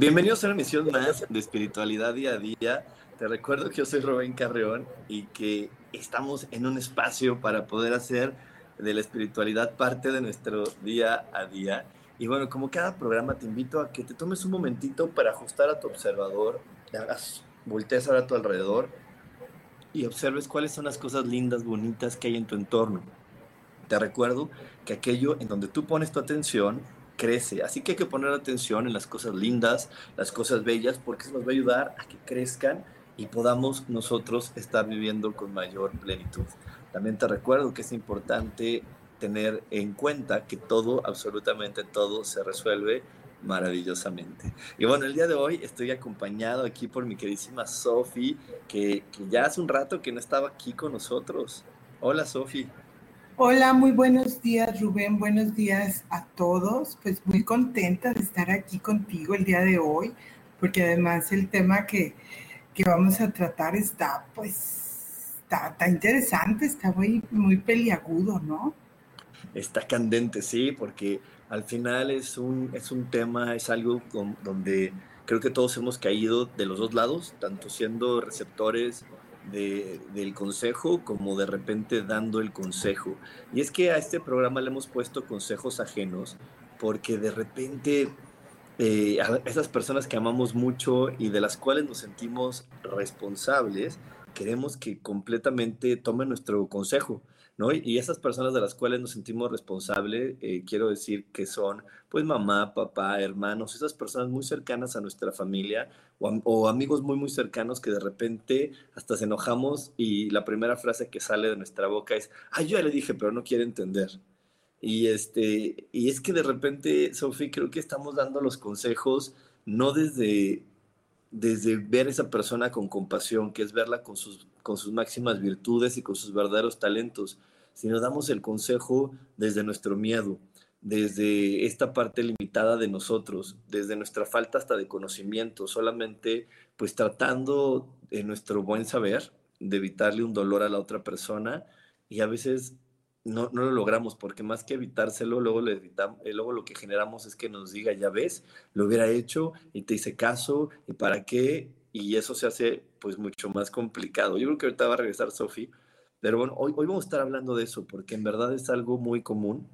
Bienvenidos a una emisión más de Espiritualidad Día a Día. Te recuerdo que yo soy Rubén Carreón y que estamos en un espacio para poder hacer de la espiritualidad parte de nuestro día a día. Y bueno, como cada programa te invito a que te tomes un momentito para ajustar a tu observador, te hagas, voltees ahora a tu alrededor y observes cuáles son las cosas lindas, bonitas que hay en tu entorno. Te recuerdo que aquello en donde tú pones tu atención crece. Así que hay que poner atención en las cosas lindas, las cosas bellas, porque eso nos va a ayudar a que crezcan y podamos nosotros estar viviendo con mayor plenitud. También te recuerdo que es importante tener en cuenta que todo, absolutamente todo, se resuelve maravillosamente. Y bueno, el día de hoy estoy acompañado aquí por mi queridísima Sofi, que, que, ya hace un rato que no estaba aquí con nosotros. Hola Sofi. Hola, muy buenos días Rubén, buenos días a todos. Pues muy contenta de estar aquí contigo el día de hoy, porque además el tema que, que vamos a tratar está pues, está, está, interesante, está muy, muy peliagudo, ¿no? Está candente, sí, porque al final es un, es un tema, es algo con, donde creo que todos hemos caído de los dos lados, tanto siendo receptores del consejo como de repente dando el consejo. Y es que a este programa le hemos puesto consejos ajenos porque de repente eh, a esas personas que amamos mucho y de las cuales nos sentimos responsables, queremos que completamente tomen nuestro consejo. Y esas personas de las cuales nos sentimos responsables, eh, quiero decir que son, pues, mamá, papá, hermanos, esas personas muy cercanas a nuestra familia o, amigos muy, muy cercanos que de repente hasta se enojamos y la primera frase que sale de nuestra boca es, ay, yo ya le dije, pero no quiere entender. Y, este, y es que de repente, Sofía, creo que estamos dando los consejos no desde, desde ver a esa persona con compasión, que es verla con sus, con sus máximas virtudes y con sus verdaderos talentos, sino damos el consejo desde nuestro miedo, desde esta parte limitada de nosotros, desde nuestra falta hasta de conocimiento, solamente pues tratando en nuestro buen saber de evitarle un dolor a la otra persona y a veces no, no lo logramos porque más que evitárselo, luego, le evitamos, eh, luego lo que generamos es que nos diga, ya ves, lo hubiera hecho y te hice caso y para qué y eso se hace pues mucho más complicado. Yo creo que ahorita va a regresar Sofi pero bueno, hoy, hoy vamos a estar hablando de eso, porque en verdad es algo muy común.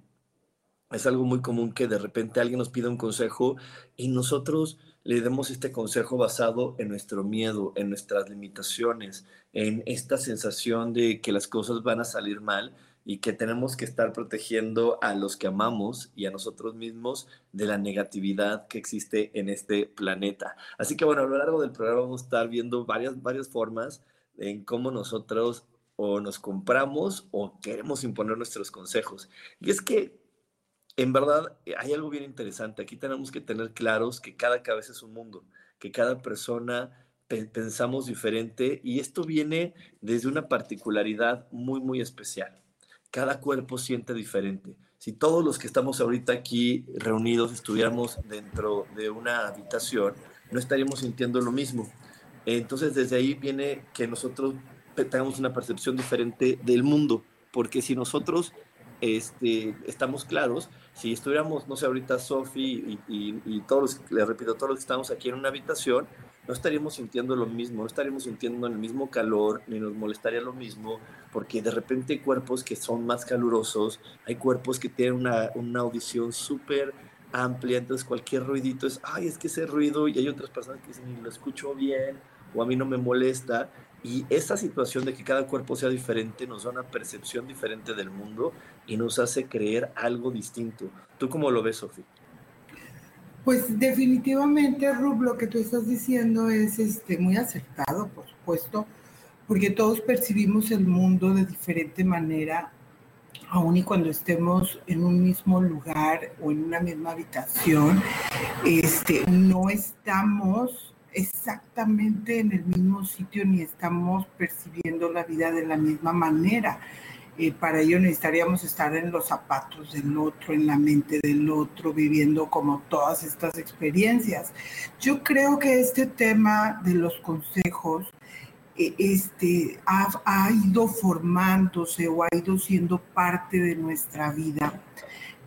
Es algo muy común que de repente alguien nos pida un consejo y nosotros le demos este consejo basado en nuestro miedo, en nuestras limitaciones, en esta sensación de que las cosas van a salir mal y que tenemos que estar protegiendo a los que amamos y a nosotros mismos de la negatividad que existe en este planeta. Así que bueno, a lo largo del programa vamos a estar viendo varias, varias formas en cómo nosotros o nos compramos o queremos imponer nuestros consejos. Y es que, en verdad, hay algo bien interesante. Aquí tenemos que tener claros que cada cabeza es un mundo, que cada persona pensamos diferente y esto viene desde una particularidad muy, muy especial. Cada cuerpo siente diferente. Si todos los que estamos ahorita aquí reunidos estuviéramos dentro de una habitación, no estaríamos sintiendo lo mismo. Entonces, desde ahí viene que nosotros tengamos una percepción diferente del mundo, porque si nosotros este, estamos claros, si estuviéramos, no sé, ahorita Sofi y, y, todos los, les repito, todos que estamos aquí en una habitación, no estaríamos sintiendo lo mismo, no estaríamos sintiendo el mismo calor, ni nos molestaría lo mismo, porque de repente hay cuerpos que son más calurosos, hay cuerpos que tienen una, una audición súper amplia, entonces cualquier ruidito es, ay, es que ese ruido, y hay otras personas que dicen, lo escucho bien, o a mí no me molesta, Y esta situación de que cada cuerpo sea diferente nos da una percepción diferente del mundo y nos hace creer algo distinto. ¿Tú cómo lo ves, Sofía? Pues definitivamente, Rub, lo que tú estás diciendo es este, muy acertado, por supuesto, porque todos percibimos el mundo de diferente manera, aun y cuando estemos en un mismo lugar o en una misma habitación, este, no estamos exactamente en el mismo sitio ni estamos percibiendo la vida de la misma manera. Eh, para ello necesitaríamos estar en los zapatos del otro, en la mente del otro, viviendo como todas estas experiencias. Yo creo que este tema de los consejos eh, este, ha, ha, ido formándose o ha ido siendo parte de nuestra vida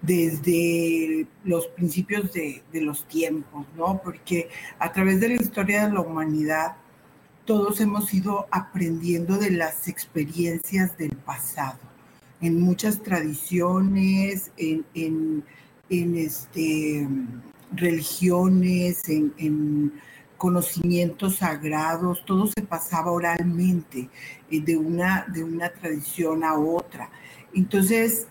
desde los principios de, de los tiempos, ¿no? Porque a través de la historia de la humanidad, todos hemos ido aprendiendo de las experiencias del pasado, en muchas tradiciones, en, en, este, religiones, en, en, conocimientos sagrados, todo se pasaba oralmente eh, de, una, de una tradición a otra. Entonces,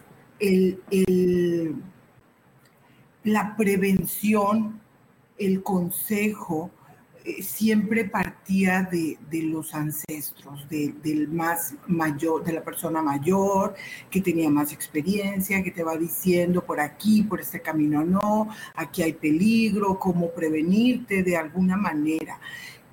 la prevención, el consejo, eh, siempre partía de, de los ancestros, de, del más mayor, de la persona mayor, que tenía más experiencia, que te va diciendo por aquí, por este camino no, aquí hay peligro, cómo prevenirte de alguna manera.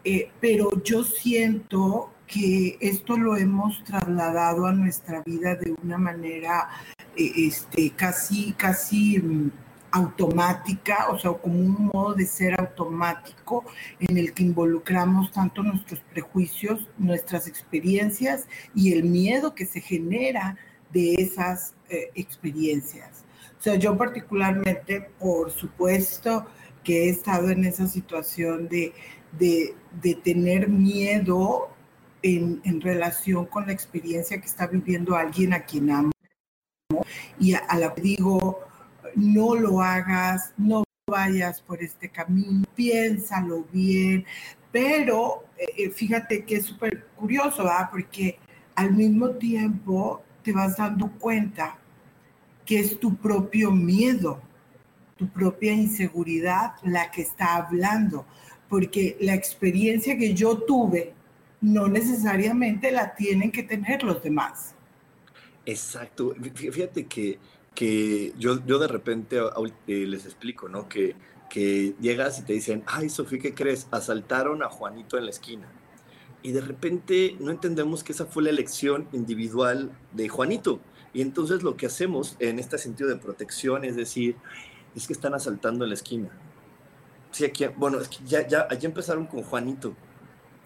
Eh, pero yo siento que esto lo hemos trasladado a nuestra vida de una manera eh, este, casi, casi mm, automática, o sea, como un modo de ser automático en el que involucramos tanto nuestros prejuicios, nuestras experiencias y el miedo que se genera de esas eh, experiencias. O sea, yo particularmente, por supuesto, que he estado en esa situación de, de, de tener miedo en, en, relación con la experiencia que está viviendo alguien a quien amo. Y a, a la que digo, no lo hagas, no vayas por este camino, piénsalo bien, pero eh, fíjate que es súper curioso, ¿verdad? Porque al mismo tiempo te vas dando cuenta que es tu propio miedo, tu propia inseguridad la que está hablando, porque la experiencia que yo tuve no necesariamente la tienen que tener los demás. Exacto. Fíjate que, que yo, yo de repente eh, les explico, ¿no? Que, que llegas y te dicen, ay, Sofía, ¿qué crees? Asaltaron a Juanito en la esquina. Y de repente no entendemos que esa fue la elección individual de Juanito. Y entonces lo que hacemos en este sentido de protección es decir, es que están asaltando en la esquina. Sí, aquí, bueno, ya, ya, ya empezaron con Juanito.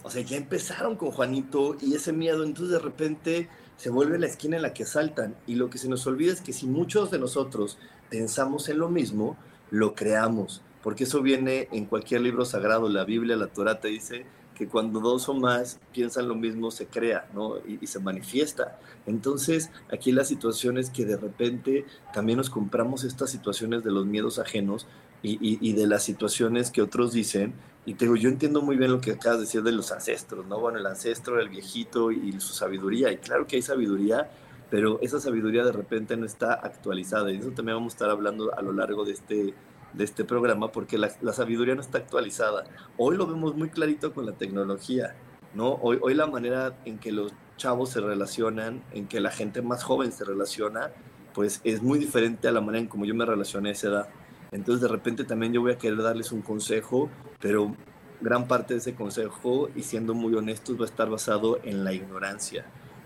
O sea, ya empezaron con Juanito y ese miedo, entonces de repente se vuelve la esquina en la que saltan. Y lo que se nos olvida es que si muchos de nosotros pensamos en lo mismo, lo creamos. Porque eso viene en cualquier libro sagrado, la Biblia, la Torah te dice que cuando dos o más piensan lo mismo se crea, ¿no? Y, se manifiesta. Entonces, aquí la situación es que de repente también nos compramos estas situaciones de los miedos ajenos y de las situaciones que otros dicen y te digo, yo entiendo muy bien lo que acabas de decir de los ancestros, ¿no? Bueno, el ancestro, el viejito y su sabiduría. Y claro que hay sabiduría, pero esa sabiduría de repente no está actualizada. Y eso también vamos a estar hablando a lo largo de este, de este programa, porque la, la sabiduría no está actualizada. Hoy lo vemos muy clarito con la tecnología, ¿no? Hoy, hoy la manera en que los chavos se relacionan, en que la gente más joven se relaciona, pues es muy diferente a la manera en como yo me relacioné a esa edad. Entonces de repente también yo voy a querer darles un consejo, pero gran parte de ese consejo, y siendo muy honestos, va a estar basado en la ignorancia,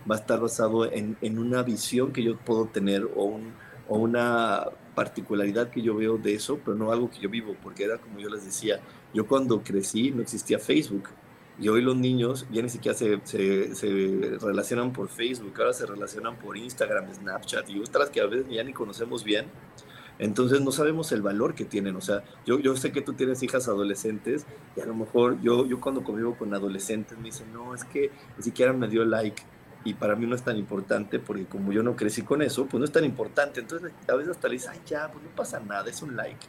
va a estar basado en, en una visión que yo puedo tener o, un, o una particularidad que yo veo de eso, pero no algo que yo vivo, porque era como yo les decía, yo cuando crecí no existía Facebook. Y hoy los niños ya ni siquiera se, se, se, relacionan por Facebook, ahora se relacionan por Instagram, Snapchat y otras que a veces ya ni conocemos bien. Entonces no sabemos el valor que tienen. O sea, yo, sé que tú tienes hijas adolescentes y a lo mejor yo, yo cuando convivo con adolescentes me dicen, no, es que ni siquiera me dio like y para mí no es tan importante porque como yo no crecí con eso, pues no es tan importante. Entonces a veces hasta le dices, ay, ya, pues no pasa nada, es un like.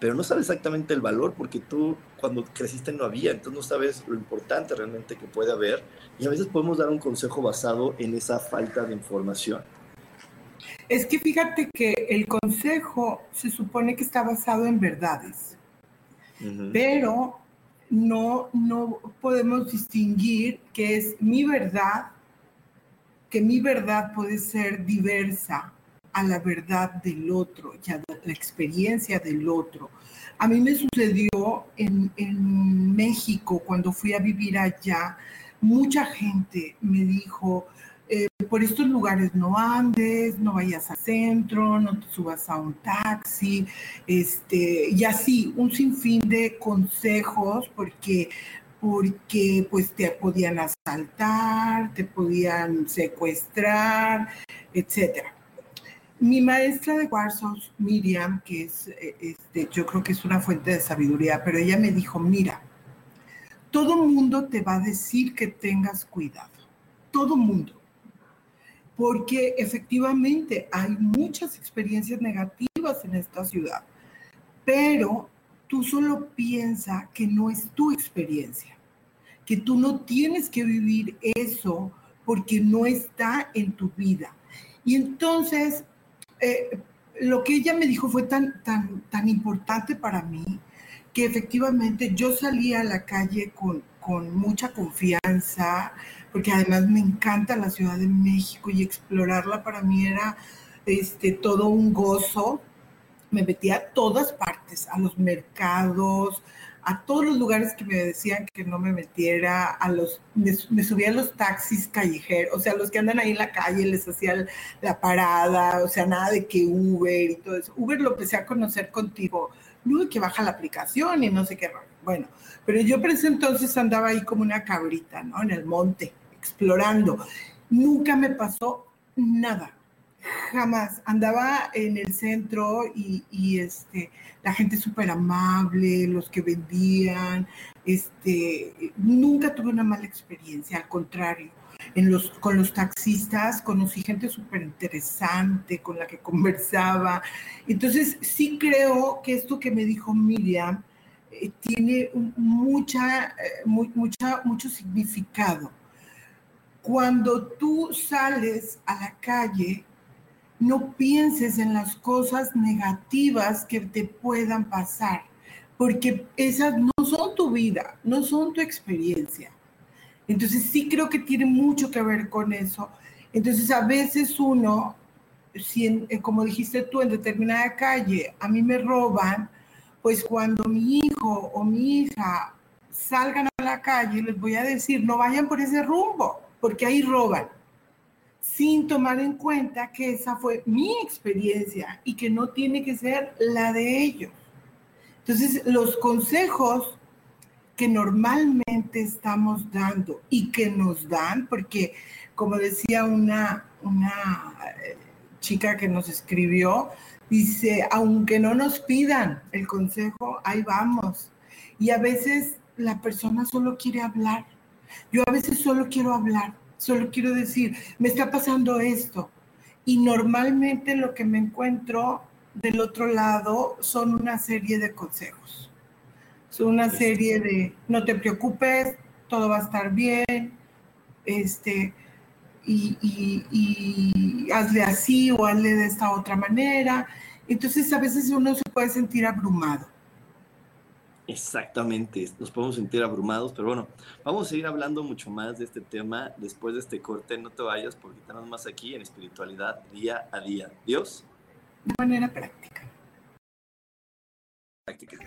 pero no sabes exactamente el valor porque tú cuando creciste no había, entonces no sabes lo importante realmente que puede haber y a veces podemos dar un consejo basado en esa falta de información. Es que fíjate que el consejo se supone que está basado en verdades, pero no, no podemos distinguir que es mi verdad, que mi verdad puede ser diversa a la verdad del otro y a la experiencia del otro. A mí me sucedió en, en México cuando fui a vivir allá, mucha gente me dijo, eh, por estos lugares no andes, no vayas al centro, no te subas a un taxi, este, y así, un sinfín de consejos, porque porque pues te podían asaltar, te podían secuestrar, etcétera. Mi maestra de cuarzos, Miriam, que es, eh, este, yo creo que es una fuente de sabiduría, pero ella me dijo, mira, todo mundo te va a decir que tengas cuidado, todo mundo, porque efectivamente hay muchas experiencias negativas en esta ciudad, pero tú solo piensa que no es tu experiencia, que tú no tienes que vivir eso porque no está en tu vida. Y entonces eh, lo que ella me dijo fue tan, tan, tan importante para mí que efectivamente yo salí a la calle con, con mucha confianza, porque además me encanta la Ciudad de México y explorarla para mí era este, todo un gozo. Me metía a todas partes, a los mercados, a todos los lugares que me decían que no me metiera, a los, me, subía a los taxis callejeros, o sea, los que andan ahí en la calle les hacía la parada, o sea, nada de que Uber y todo eso. Uber lo empecé a conocer contigo, luego que baja la aplicación y no sé qué. Bueno, pero yo por ese entonces andaba ahí como una cabrita, ¿no? En el monte, explorando. Nunca me pasó nada jamás. Andaba en el centro y, este, la gente súper amable, los que vendían, este, nunca tuve una mala experiencia, al contrario. En los, con los taxistas conocí gente súper interesante con la que conversaba. Entonces, sí creo que esto que me dijo Miriam eh, tiene mucha, eh, mucha, mucho significado. Cuando tú sales a la calle, no pienses en las cosas negativas que te puedan pasar, porque esas no son tu vida, no son tu experiencia. Entonces sí creo que tiene mucho que ver con eso. Entonces a veces uno, si eh, como dijiste tú, en determinada calle a mí me roban, pues cuando mi hijo o mi hija salgan a la calle, les voy a decir, no vayan por ese rumbo, porque ahí roban sin tomar en cuenta que esa fue mi experiencia y que no tiene que ser la de ellos. Entonces, los consejos que normalmente estamos dando y que nos dan, porque como decía una, una eh, chica que nos escribió, dice, aunque no nos pidan el consejo, ahí vamos. Y a veces la persona solo quiere hablar. Yo a veces solo quiero hablar Solo quiero decir, me está pasando esto. Y normalmente lo que me encuentro del otro lado son una serie de consejos. Son una serie de, no te preocupes, todo va a estar bien, este, y, y, hazle así o hazle de esta otra manera. Entonces a veces uno se puede sentir abrumado. Exactamente, nos podemos sentir abrumados, pero bueno, vamos a seguir hablando mucho más de este tema después de este corte. No te vayas porque estamos más aquí en espiritualidad día a día. Dios. De manera práctica. Práctica.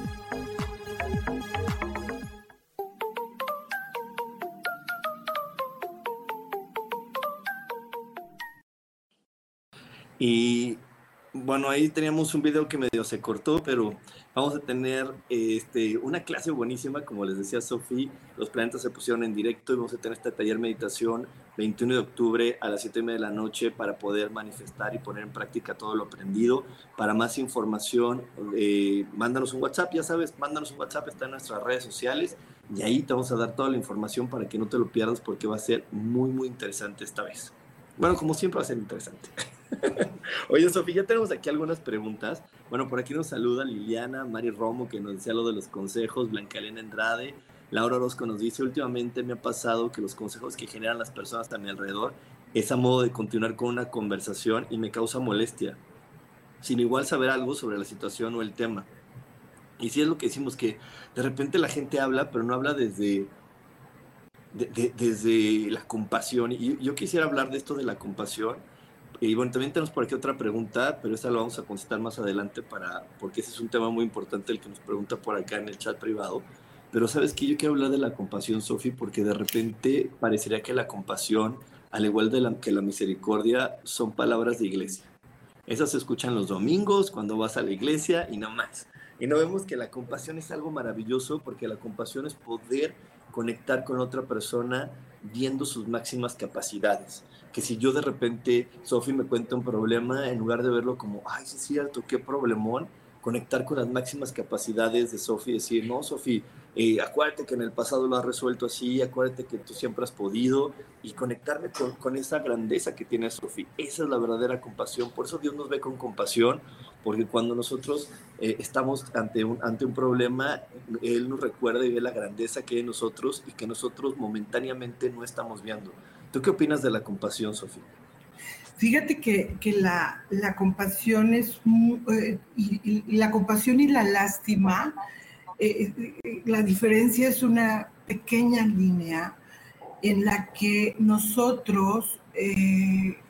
Bueno, ahí teníamos un video que medio se cortó, pero vamos a tener este, una clase buenísima, como les decía Sofía, los planetas se pusieron en directo y vamos a tener este taller meditación 21 de octubre a las 7 y media de la noche para poder manifestar y poner en práctica todo lo aprendido. Para más información, eh, mándanos un WhatsApp, ya sabes, mándanos un WhatsApp, está en nuestras redes sociales y ahí te vamos a dar toda la información para que no te lo pierdas porque va a ser muy, muy interesante esta vez. Bueno, como siempre va a ser interesante. Oye, Sofía, ya tenemos aquí algunas preguntas. Bueno, por aquí nos saluda Liliana, Mari Romo, que nos decía lo de los consejos, Blanca Elena Andrade, Laura Orozco nos dice, últimamente me ha pasado que los consejos que generan las personas a mi alrededor es a modo de continuar con una conversación y me causa molestia, sin igual saber algo sobre la situación o el tema. Y sí es lo que decimos, que de repente la gente habla, pero no habla desde, desde la compasión. Y yo quisiera hablar de esto de la compasión y bueno, también tenemos por aquí otra pregunta, pero esa la vamos a contestar más adelante para, porque ese es un tema muy importante el que nos pregunta por acá en el chat privado. Pero sabes que yo quiero hablar de la compasión, Sofi, porque de repente parecería que la compasión, al igual de la, que la misericordia, son palabras de iglesia. Esas se escuchan los domingos cuando vas a la iglesia y no más. Y no vemos que la compasión es algo maravilloso porque la compasión es poder conectar con otra persona viendo sus máximas capacidades. Que si yo de repente, Sofi me cuenta un problema, en lugar de verlo como, ay, es cierto, qué problemón, conectar con las máximas capacidades de Sofi decir, no, Sofi, eh, acuérdate que en el pasado lo has resuelto así, acuérdate que tú siempre has podido y conectarme con, con esa grandeza que tiene Sofi. Esa es la verdadera compasión. Por eso Dios nos ve con compasión, porque cuando nosotros eh, estamos ante un, ante un problema, Él nos recuerda y ve la grandeza que hay en nosotros y que nosotros momentáneamente no estamos viendo. ¿Tú qué opinas de la compasión, Sofía? Fíjate que, la, compasión es eh, y, la compasión y la lástima, eh, eh, la diferencia es una pequeña línea en la que nosotros,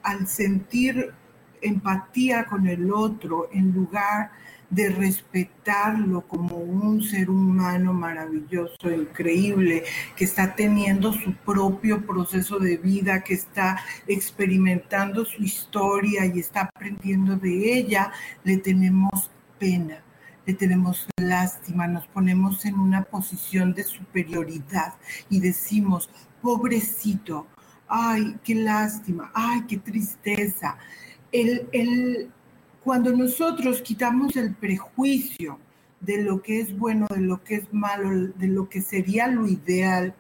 al sentir empatía con el otro, en lugar de respetarlo como un ser humano maravilloso, increíble, que está teniendo su propio proceso de vida, que está experimentando su historia y está aprendiendo de ella, le tenemos pena, le tenemos lástima, nos ponemos en una posición de superioridad y decimos, pobrecito, ay, qué lástima, ay, qué tristeza. El, el, cuando nosotros quitamos el prejuicio de lo que es bueno, de lo que es malo, de lo que sería lo ideal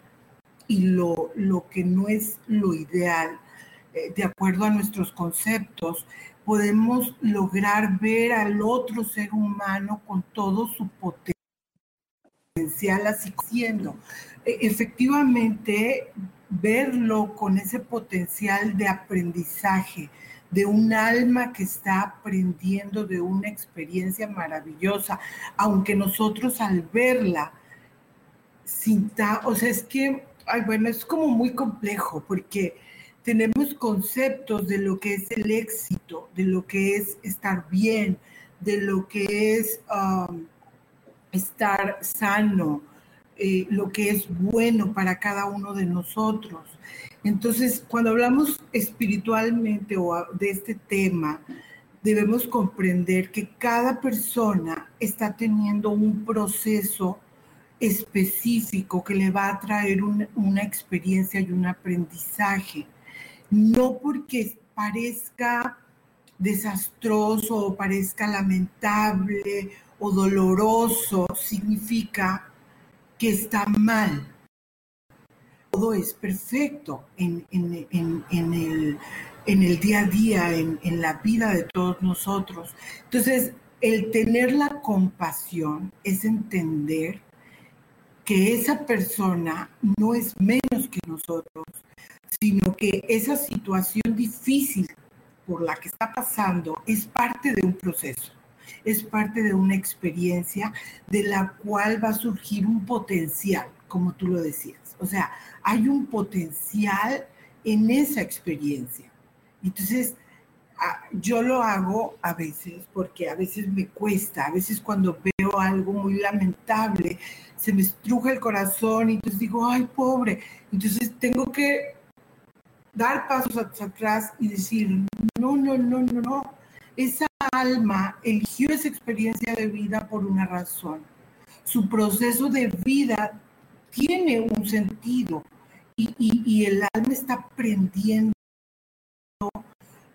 y lo, lo que no es lo ideal, eh, de acuerdo a nuestros conceptos, podemos lograr ver al otro ser humano con todo su potencial así siendo. E, efectivamente, verlo con ese potencial de aprendizaje, de un alma que está aprendiendo de una experiencia maravillosa, aunque nosotros al verla, sinta, o sea, es que, ay, bueno, es como muy complejo porque tenemos conceptos de lo que es el éxito, de lo que es estar bien, de lo que es um, estar sano, eh, lo que es bueno para cada uno de nosotros. Entonces, cuando hablamos espiritualmente o de este tema, debemos comprender que cada persona está teniendo un proceso específico que le va a traer una, experiencia y un aprendizaje. no porque parezca desastroso o parezca lamentable o doloroso, significa que está mal. Todo es perfecto en, el, el día a día, en la vida de todos nosotros. Entonces, el tener la compasión es entender que esa persona no es menos que nosotros, sino que esa situación difícil por la que está pasando es parte de un proceso, es parte de una experiencia de la cual va a surgir un potencial, como tú lo decías. O sea, hay un potencial en esa experiencia. Entonces, yo lo hago a veces porque a veces me cuesta, a veces cuando veo algo muy lamentable, se me estruja el corazón y entonces digo, ay, pobre. Entonces tengo que dar pasos atrás y decir, no, no, no, no, no. Esa alma eligió esa experiencia de vida por una razón. Su proceso de vida tiene un sentido y, y el alma está aprendiendo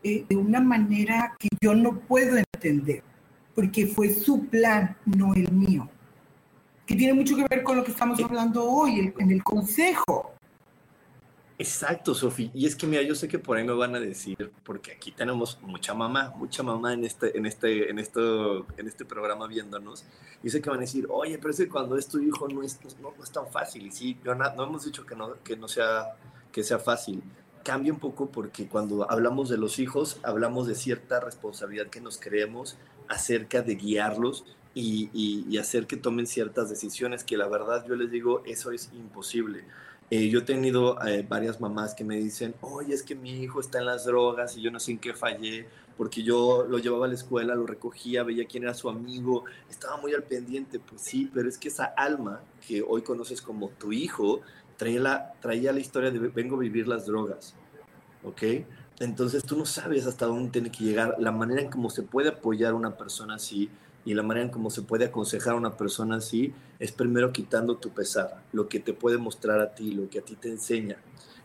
de una manera que yo no puedo entender, porque fue su plan, no el mío. Que tiene mucho que ver con lo que estamos hablando hoy, en el consejo. Exacto, Sofi. Y es que mira, yo sé que por ahí me van a decir, porque aquí tenemos mucha mamá, mucha mamá en este, en este, en esto, en este programa viéndonos. Y sé que van a decir, oye, pero es que cuando es tu hijo no es, no, es tan fácil. Y sí, no, no hemos dicho que no, que no sea, que sea fácil cambia un poco porque cuando hablamos de los hijos, hablamos de cierta responsabilidad que nos creemos acerca de guiarlos y, hacer que tomen ciertas decisiones que la verdad yo les digo, eso es imposible. Eh, yo he tenido eh, varias mamás que me dicen, oye, es que mi hijo está en las drogas y yo no sé en qué fallé, porque yo lo llevaba a la escuela, lo recogía, veía quién era su amigo, estaba muy al pendiente. Pues sí, pero es que esa alma que hoy conoces como tu hijo, traía la, traía la historia de vengo a vivir las drogas, ¿ok? Entonces tú no sabes hasta dónde tiene que llegar, la manera en cómo se puede apoyar a una persona así y la manera en cómo se puede aconsejar a una persona así es primero quitando tu pesar, lo que te puede mostrar a ti, lo que a ti te enseña.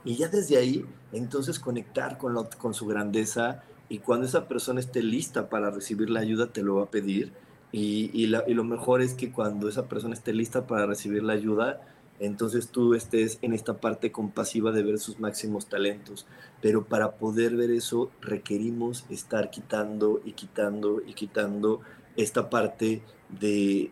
Y ya desde ahí, entonces conectar con, con su grandeza y cuando esa persona esté lista para recibir la ayuda, te lo va a pedir. Y, y lo mejor es que cuando esa persona esté lista para recibir la ayuda, entonces tú estés en esta parte compasiva de ver sus máximos talentos. Pero para poder ver eso requerimos estar quitando y quitando y quitando esta parte de,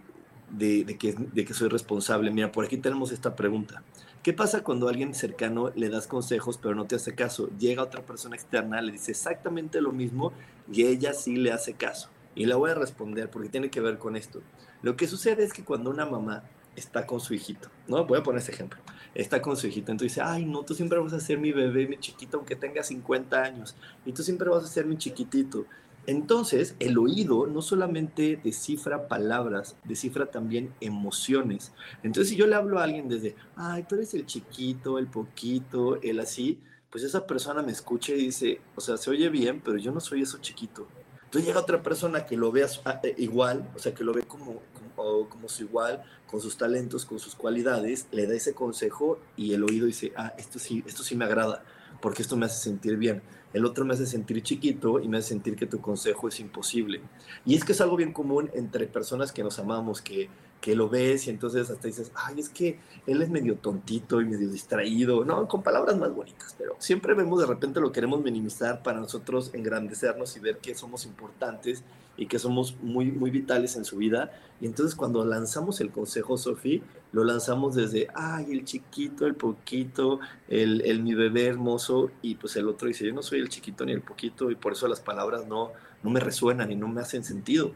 de, que, de que soy responsable. Mira, por aquí tenemos esta pregunta. ¿Qué pasa cuando a alguien cercano le das consejos pero no te hace caso? Llega otra persona externa, le dice exactamente lo mismo y ella sí le hace caso. Y la voy a responder porque tiene que ver con esto. Lo que sucede es que cuando una mamá está con su hijito, ¿no? Voy a poner ese ejemplo. Está con su hijito, entonces dice, ay, no, tú siempre vas a ser mi bebé, mi chiquito, aunque tenga 50 años, y tú siempre vas a ser mi chiquitito. Entonces, el oído no solamente descifra palabras, descifra también emociones. Entonces, si yo le hablo a alguien desde, ay, tú eres el chiquito, el poquito, el así, pues esa persona me escucha y dice, o sea, se oye bien, pero yo no soy eso chiquito. Entonces llega otra persona que lo vea eh, igual, o sea, que lo ve como, como, como su igual, con sus talentos, con sus cualidades, le da ese consejo y el oído dice, ah, esto sí, esto sí me agrada, porque esto me hace sentir bien. El otro me hace sentir chiquito y me hace sentir que tu consejo es imposible. Y es que es algo bien común entre personas que nos amamos, que que lo ves y entonces hasta dices, ay, es que él es medio tontito y medio distraído, no, con palabras más bonitas, pero siempre vemos de repente lo queremos minimizar para nosotros engrandecernos y ver que somos importantes y que somos muy, muy vitales en su vida. Y entonces cuando lanzamos el consejo, Sofía, lo lanzamos desde, ay, el chiquito, el poquito, el, el mi bebé hermoso, y pues el otro dice, yo no soy el chiquito ni el poquito y por eso las palabras no, no me resuenan y no me hacen sentido.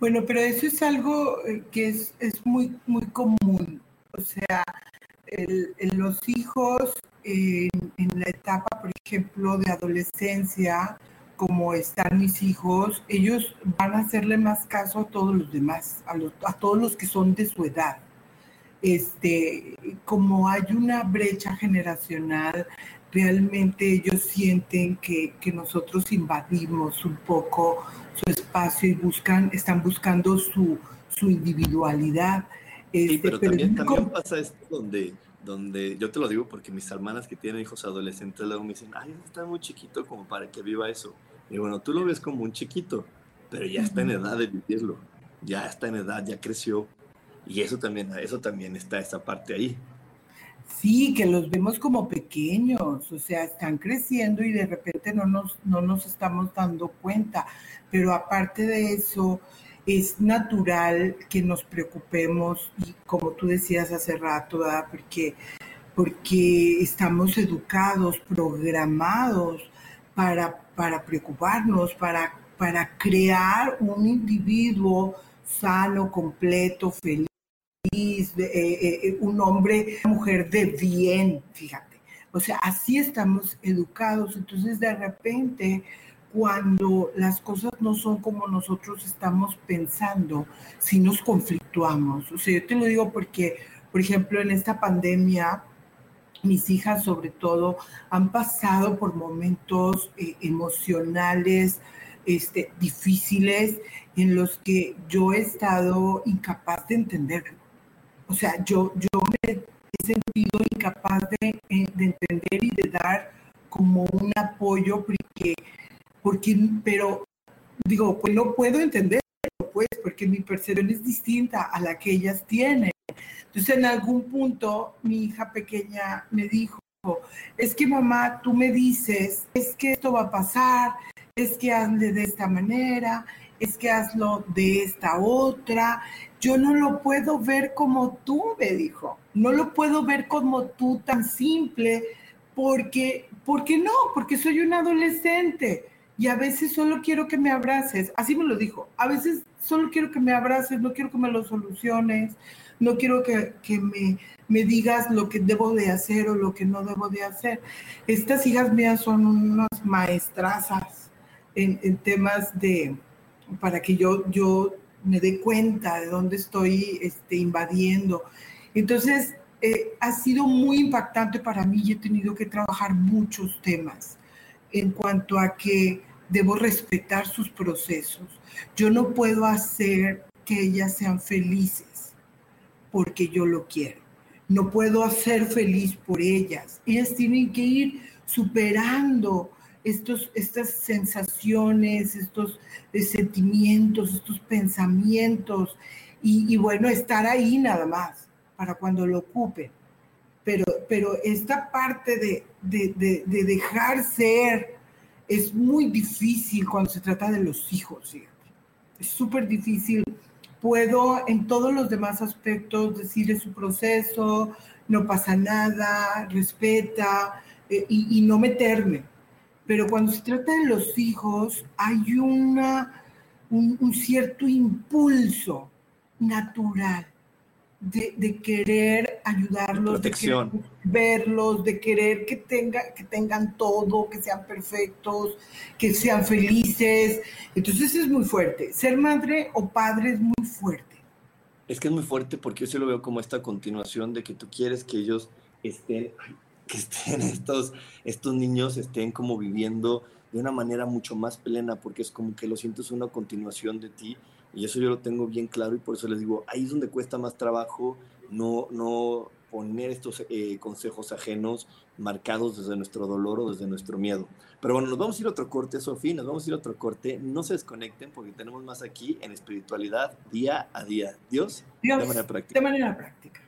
Bueno, pero eso es algo eh, que es, muy, muy común. O sea, los hijos en, la etapa, por ejemplo, de adolescencia, como están mis hijos, ellos van a hacerle más caso a todos los demás, a, a todos los que son de su edad. Este, como hay una brecha generacional, realmente ellos sienten que, que nosotros invadimos un poco su espacio y buscan, están buscando su, su individualidad. sí, este, pero, también, también pasa esto donde, donde, yo te lo digo porque mis hermanas que tienen hijos adolescentes luego me dicen, ay, está muy chiquito como para que viva eso. Y bueno, tú lo ves como un chiquito, pero ya está en edad de vivirlo, ya está en edad, ya creció. Y eso también, eso también está esa parte ahí. Sí, que los vemos como pequeños, o sea, están creciendo y de repente no nos, no nos estamos dando cuenta. Pero aparte de eso, es natural que nos preocupemos, y como tú decías hace rato, porque, porque estamos educados, programados para, para preocuparnos, para, para crear un individuo sano, completo, feliz eh, eh, eh, un hombre, una mujer de bien, fíjate. O sea, así estamos educados. Entonces, de repente, cuando las cosas no son como nosotros estamos pensando, si nos conflictuamos. O sea, yo te lo digo porque, por ejemplo, en esta pandemia, mis hijas sobre todo han pasado por momentos emocionales este, difíciles en los que yo he estado incapaz de entenderlo. O sea, yo, yo me he sentido incapaz de, eh, entender y de dar como un apoyo porque, porque, pero digo, pues no puedo entenderlo, pues, porque mi percepción es distinta a la que ellas tienen. Entonces, en algún punto, mi hija pequeña me dijo, es que mamá, tú me dices, es que esto va a pasar, es que hazle de esta manera, es que hazlo de esta otra, yo no lo puedo ver como tú, me dijo. No lo puedo ver como tú tan simple, porque, porque no, porque soy un adolescente y a veces solo quiero que me abraces. Así me lo dijo. A veces solo quiero que me abraces, no quiero que me lo soluciones, no quiero que, me, me, digas lo que debo de hacer o lo que no debo de hacer. Estas hijas mías son unas maestrazas en, en temas de, para que yo, yo me dé cuenta de dónde estoy este, invadiendo. Entonces, eh, ha sido muy impactante para mí y he tenido que trabajar muchos temas en cuanto a que debo respetar sus procesos. Yo no puedo hacer que ellas sean felices porque yo lo quiero. No puedo hacer feliz por ellas. Ellas tienen que ir superando estos, estas sensaciones, estos eh, sentimientos, estos pensamientos, y, bueno, estar ahí nada más para cuando lo ocupen. Pero, pero esta parte de, de, de, dejar ser es muy difícil cuando se trata de los hijos, Es súper difícil. Puedo en todos los demás aspectos decirle su proceso, no pasa nada, respeta eh, y no meterme pero cuando se trata de los hijos hay una, un, cierto impulso natural de, querer ayudarlos, de querer verlos, de querer que, tenga, que tengan todo, que sean perfectos, que sean felices. Entonces es muy fuerte. Ser madre o padre es muy fuerte. Es que es muy fuerte porque yo sí lo veo como esta continuación de que tú quieres que ellos estén que estén estos, estos niños estén como viviendo de una manera mucho más plena, porque es como que lo sientes una continuación de ti, y eso yo lo tengo bien claro, y por eso les digo, ahí es donde cuesta más trabajo no, no poner estos eh, consejos ajenos marcados desde nuestro dolor o desde nuestro miedo. Pero bueno, nos vamos a ir a otro corte, Sofía, nos vamos a ir a otro corte. No se desconecten porque tenemos más aquí en espiritualidad día a día. Dios, Dios de manera práctica. De manera práctica.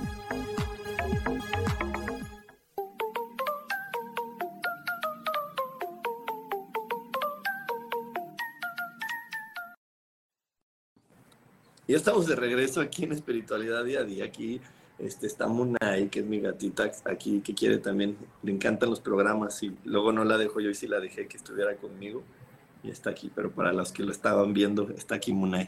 Ya estamos de regreso aquí en Espiritualidad Día a Día. Aquí este, está Munay, que es mi gatita aquí, que quiere también, le encantan los programas y luego no la dejo yo y sí la dejé que estuviera conmigo y está aquí, pero para los que lo estaban viendo, está aquí Munay.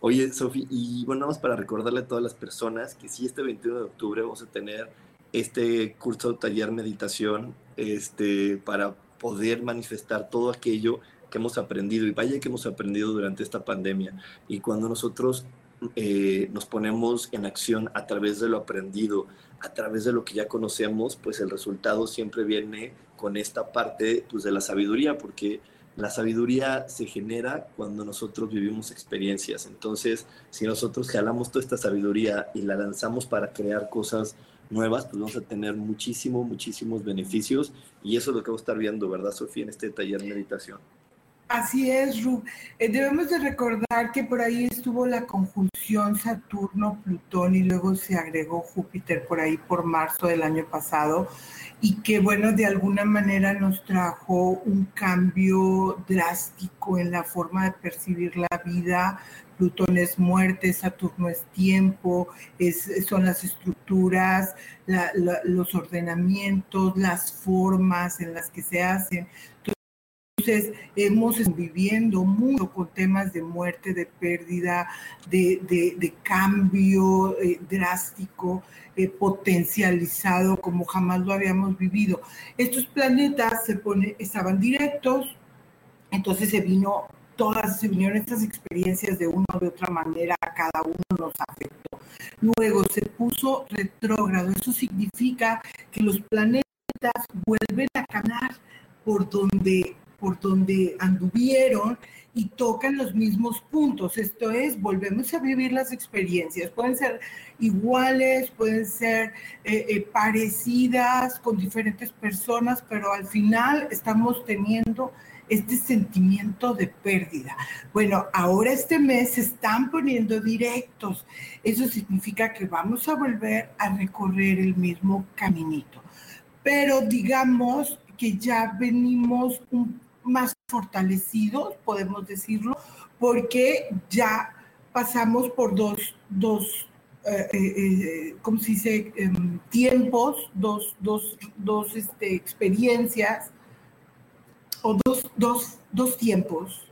Oye, Sofi, y bueno, vamos para recordarle a todas las personas que sí, este 21 de octubre vamos a tener este curso taller meditación este, para poder manifestar todo aquello que hemos aprendido, y vaya que hemos aprendido durante esta pandemia. Y cuando nosotros eh, nos ponemos en acción a través de lo aprendido, a través de lo que ya conocemos, pues el resultado siempre viene con esta parte pues, de la sabiduría, porque la sabiduría se genera cuando nosotros vivimos experiencias. Entonces, si nosotros jalamos toda esta sabiduría y la lanzamos para crear cosas nuevas, pues vamos a tener muchísimo, muchísimos beneficios. Y eso es lo que vamos a estar viendo, ¿verdad, Sofía, en este taller de meditación? Así es, Ru. Eh, debemos de recordar que por ahí estuvo la conjunción Saturno-Plutón y luego se agregó Júpiter por ahí por marzo del año pasado y que bueno, de alguna manera nos trajo un cambio drástico en la forma de percibir la vida. Plutón es muerte, Saturno es tiempo, es, son las estructuras, los ordenamientos, las formas en las que se hacen. Hemos estado viviendo mucho con temas de muerte, de pérdida, de, cambio eh, drástico, eh, potencializado como jamás lo habíamos vivido. Estos planetas se pone, estaban directos, entonces se vino todas, se vinieron estas experiencias de una o de otra manera, a cada uno nos afectó. Luego se puso retrógrado, eso significa que los planetas vuelven a caminar por donde por donde anduvieron y tocan los mismos puntos. Esto es, volvemos a vivir las experiencias. Pueden ser iguales, pueden ser eh, eh, parecidas con diferentes personas, pero al final estamos teniendo este sentimiento de pérdida. Bueno, ahora este mes se están poniendo directos. Eso significa que vamos a volver a recorrer el mismo caminito. Pero digamos que ya venimos un más fortalecidos, podemos decirlo, porque ya pasamos por dos, dos eh, eh, eh ¿cómo se dice? Em, tiempos, dos, dos, dos este, experiencias o dos, dos, dos tiempos,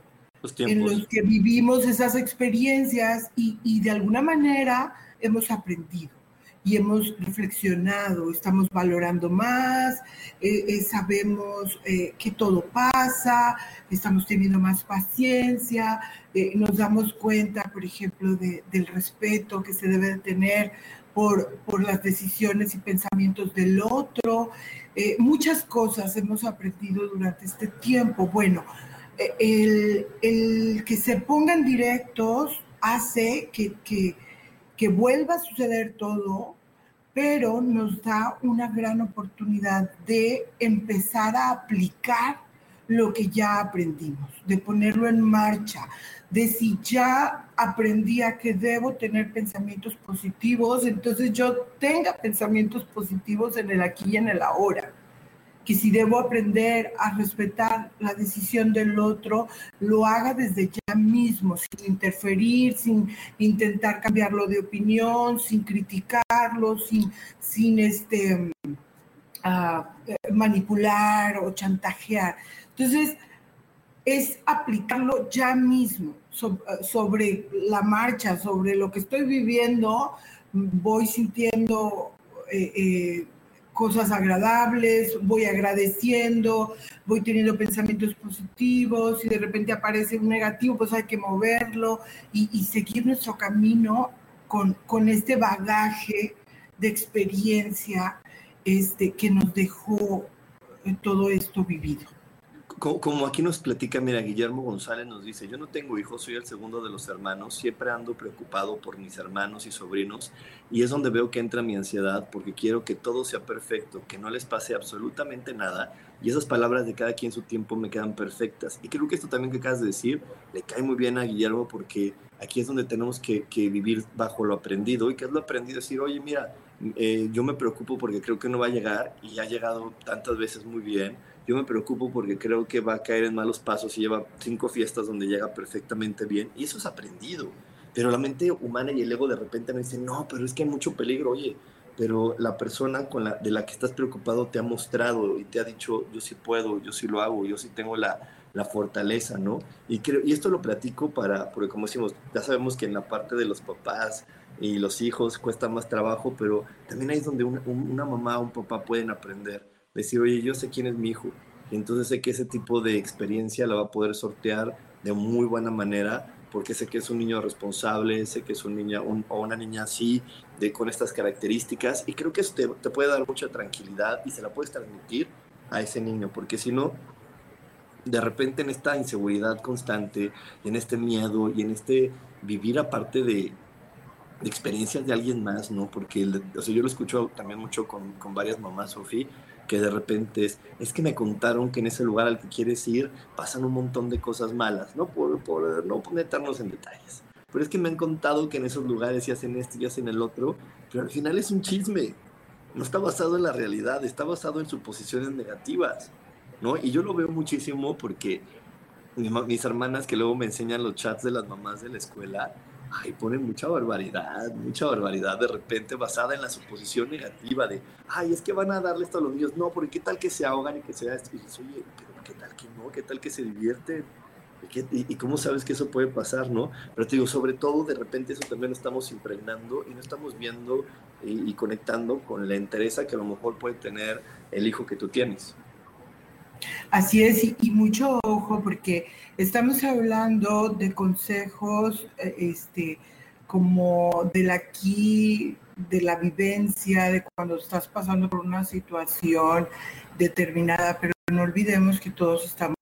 en los que vivimos esas experiencias y, y de alguna manera hemos aprendido y hemos reflexionado, estamos valorando más, eh, eh, sabemos eh, que todo pasa, estamos teniendo más paciencia, nos damos cuenta, por ejemplo, del respeto que se debe tener por, por, las decisiones y pensamientos del otro. muchas cosas hemos aprendido durante este tiempo. Bueno, el, el, que se pongan directos hace que, que que vuelva a suceder todo, pero nos da una gran oportunidad de empezar a aplicar lo que ya aprendimos, de ponerlo en marcha, de si ya aprendí a que debo tener pensamientos positivos, entonces yo tenga pensamientos positivos en el aquí y en el ahora. Que si debo aprender a respetar la decisión del otro, lo haga desde ya mismo, sin interferir, sin intentar cambiarlo de opinión, sin criticarlo, sin, sin este, ah, manipular o chantajear. Entonces, es aplicarlo ya mismo sobre la marcha, sobre lo que estoy viviendo, voy sintiendo... Eh, eh, cosas agradables, voy agradeciendo, voy teniendo pensamientos positivos y de repente aparece un negativo, pues hay que moverlo y, seguir nuestro camino con, con, este bagaje de experiencia este, que nos dejó todo esto vivido como, aquí nos platica, mira, Guillermo González nos dice, yo no tengo hijos, soy el segundo de los hermanos, siempre ando preocupado por mis hermanos y sobrinos y es donde veo que entra mi ansiedad porque quiero que todo sea perfecto, que no les pase absolutamente nada y esas palabras de cada quien su tiempo me quedan perfectas. Y creo que esto también que acabas de decir le cae muy bien a Guillermo porque aquí es donde tenemos que, vivir bajo lo aprendido y que es lo aprendido, decir, oye, mira, eh, yo me preocupo porque creo que no va a llegar y ha llegado tantas veces muy bien yo me preocupo porque creo que va a caer en malos pasos y lleva cinco fiestas donde llega perfectamente bien. Y eso es aprendido. Pero la mente humana y el ego de repente me dicen, no, pero es que hay mucho peligro. Oye, pero la persona con la, de la que estás preocupado te ha mostrado y te ha dicho, yo sí puedo, yo sí lo hago, yo sí tengo la, la fortaleza, ¿no? Y, creo, y esto lo platico para, porque como decimos, ya sabemos que en la parte de los papás y los hijos cuesta más trabajo, pero también ahí es donde una, una mamá o un papá pueden aprender decir, oye, yo sé quién es mi hijo, y entonces sé que ese tipo de experiencia la va a poder sortear de muy buena manera, porque sé que es un niño responsable, sé que es un niño o una niña así, de, con estas características, y creo que eso te, te puede dar mucha tranquilidad y se la puedes transmitir a ese niño, porque si no, de repente en esta inseguridad constante, en este miedo y en este vivir aparte de, de experiencias de alguien más, ¿no? Porque o sea, yo lo escucho también mucho con, con varias mamás, Sofía, que de repente es, es que me contaron que en ese lugar al que quieres ir pasan un montón de cosas malas, no por, por no meternos en detalles. Pero es que me han contado que en esos lugares se hacen esto y hacen el otro, pero al final es un chisme. No está basado en la realidad, está basado en suposiciones negativas, ¿no? Y yo lo veo muchísimo porque mis hermanas que luego me enseñan los chats de las mamás de la escuela, ay, ponen mucha barbaridad, mucha barbaridad de repente basada en la suposición negativa de, ay, es que van a darle esto a los niños. No, porque qué tal que se ahogan y que sea esto. Y dices, oye, pero qué tal que no, qué tal que se divierten. ¿Y, cómo sabes que eso puede pasar, no? Pero te digo, sobre todo, de repente eso también lo estamos impregnando y no estamos viendo y, y conectando con la interés que a lo mejor puede tener el hijo que tú tienes. Así es, y, mucho ojo porque estamos hablando de consejos eh, este, como del aquí, de la vivencia, de cuando estás pasando por una situación determinada, pero no olvidemos que todos estamos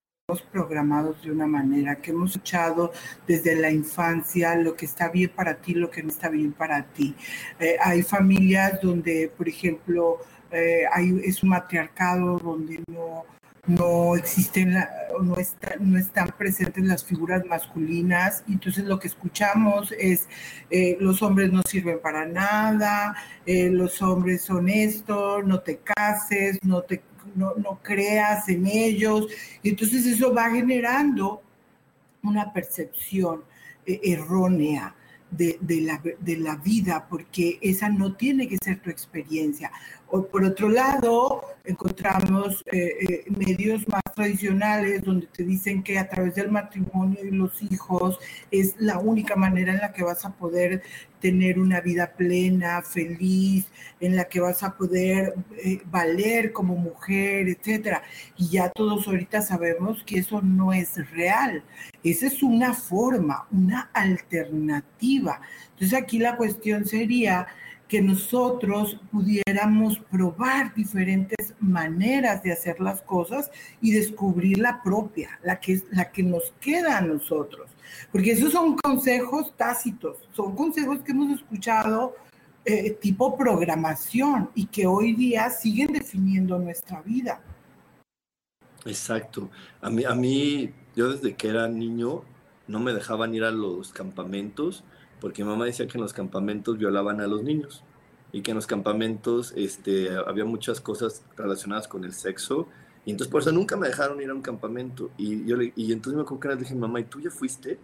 programados de una manera, que hemos escuchado desde la infancia lo que está bien para ti, lo que no está bien para ti. Eh, hay familias donde, por ejemplo, eh, hay, es un matriarcado donde no no existen, no, no están presentes las figuras masculinas, y entonces lo que escuchamos es eh, los hombres no sirven para nada, eh, los hombres son esto, no te cases, no, te, no, no creas en ellos, y entonces eso va generando una percepción eh, errónea de, la, de, la, vida, porque esa no tiene que ser tu experiencia. O por otro lado, encontramos eh, eh, medios más tradicionales donde te dicen que a través del matrimonio y los hijos es la única manera en la que vas a poder tener una vida plena, feliz, en la que vas a poder eh, valer como mujer, etcétera. Y ya todos ahorita sabemos que eso no es real. Esa es una forma, una alternativa. Entonces aquí la cuestión sería que nosotros pudiéramos probar diferentes maneras de hacer las cosas y descubrir la propia, la que, la que nos queda a nosotros. Porque esos son consejos tácitos, son consejos que hemos escuchado eh, tipo programación y que hoy día siguen definiendo nuestra vida. Exacto. A mí, a mí, yo desde que era niño, no me dejaban ir a los campamentos porque mi mamá decía que en los campamentos violaban a los niños. y que en los campamentos este, había muchas cosas relacionadas con el sexo. Y entonces por eso nunca me dejaron ir a un campamento. Y, yo le, y entonces me acuerdo que le dije, mamá, ¿y tú ya fuiste?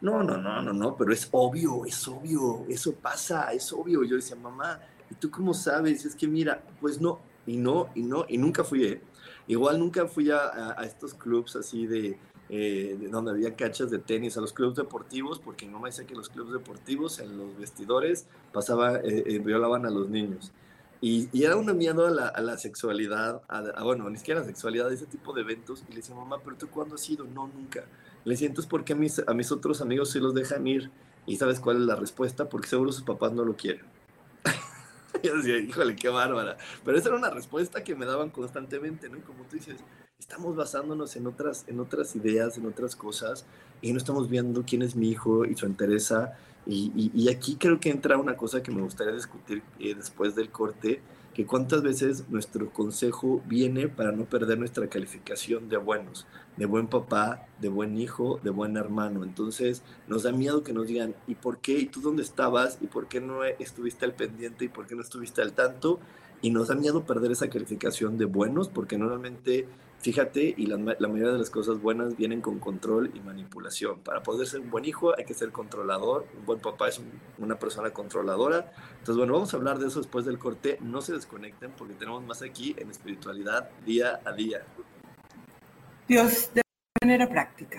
No, no, no, no, no, pero es obvio, es obvio, eso pasa, es obvio. Y yo decía, mamá, ¿y tú cómo sabes? Es que mira, pues no, y no, y no, y nunca fui, ¿eh? Igual nunca fui a, a, estos clubs así de, eh, donde había cachas de tenis, a los clubes deportivos, porque no me decía que los clubes deportivos en los vestidores pasaba, eh, eh, violaban a los niños. Y, y, era una miedo a la, a la sexualidad, a, bueno, ni siquiera a la sexualidad, ese tipo de eventos. Y le decía, mamá, ¿pero tú cuándo has ido? No, nunca. Le decía, entonces, ¿por qué a mis, a mis otros amigos sí los dejan ir? Y ¿sabes cuál es la respuesta? Porque seguro sus papás no lo quieren. Yo decía, híjole, qué bárbara. Pero esa era una respuesta que me daban constantemente, ¿no? Como tú dices, estamos basándonos en otras, en otras ideas, en otras cosas, y no estamos viendo quién es mi hijo y su interés. Y, y, aquí creo que entra una cosa que me gustaría discutir eh, después del corte, que cuántas veces nuestro consejo viene para no perder nuestra calificación de buenos, de buen papá, de buen hijo, de buen hermano. Entonces nos da miedo que nos digan, ¿y por qué? ¿Y tú dónde estabas? ¿Y por qué no estuviste al pendiente? ¿Y por qué no estuviste al tanto? Y nos da miedo perder esa calificación de buenos porque normalmente Fíjate, y la, mayoría de las cosas buenas vienen con control y manipulación. Para poder ser un buen hijo hay que ser controlador. Un buen papá es una persona controladora. Entonces, bueno, vamos a hablar de eso después del corte. No se desconecten porque tenemos más aquí en espiritualidad día a día. Dios, de manera práctica.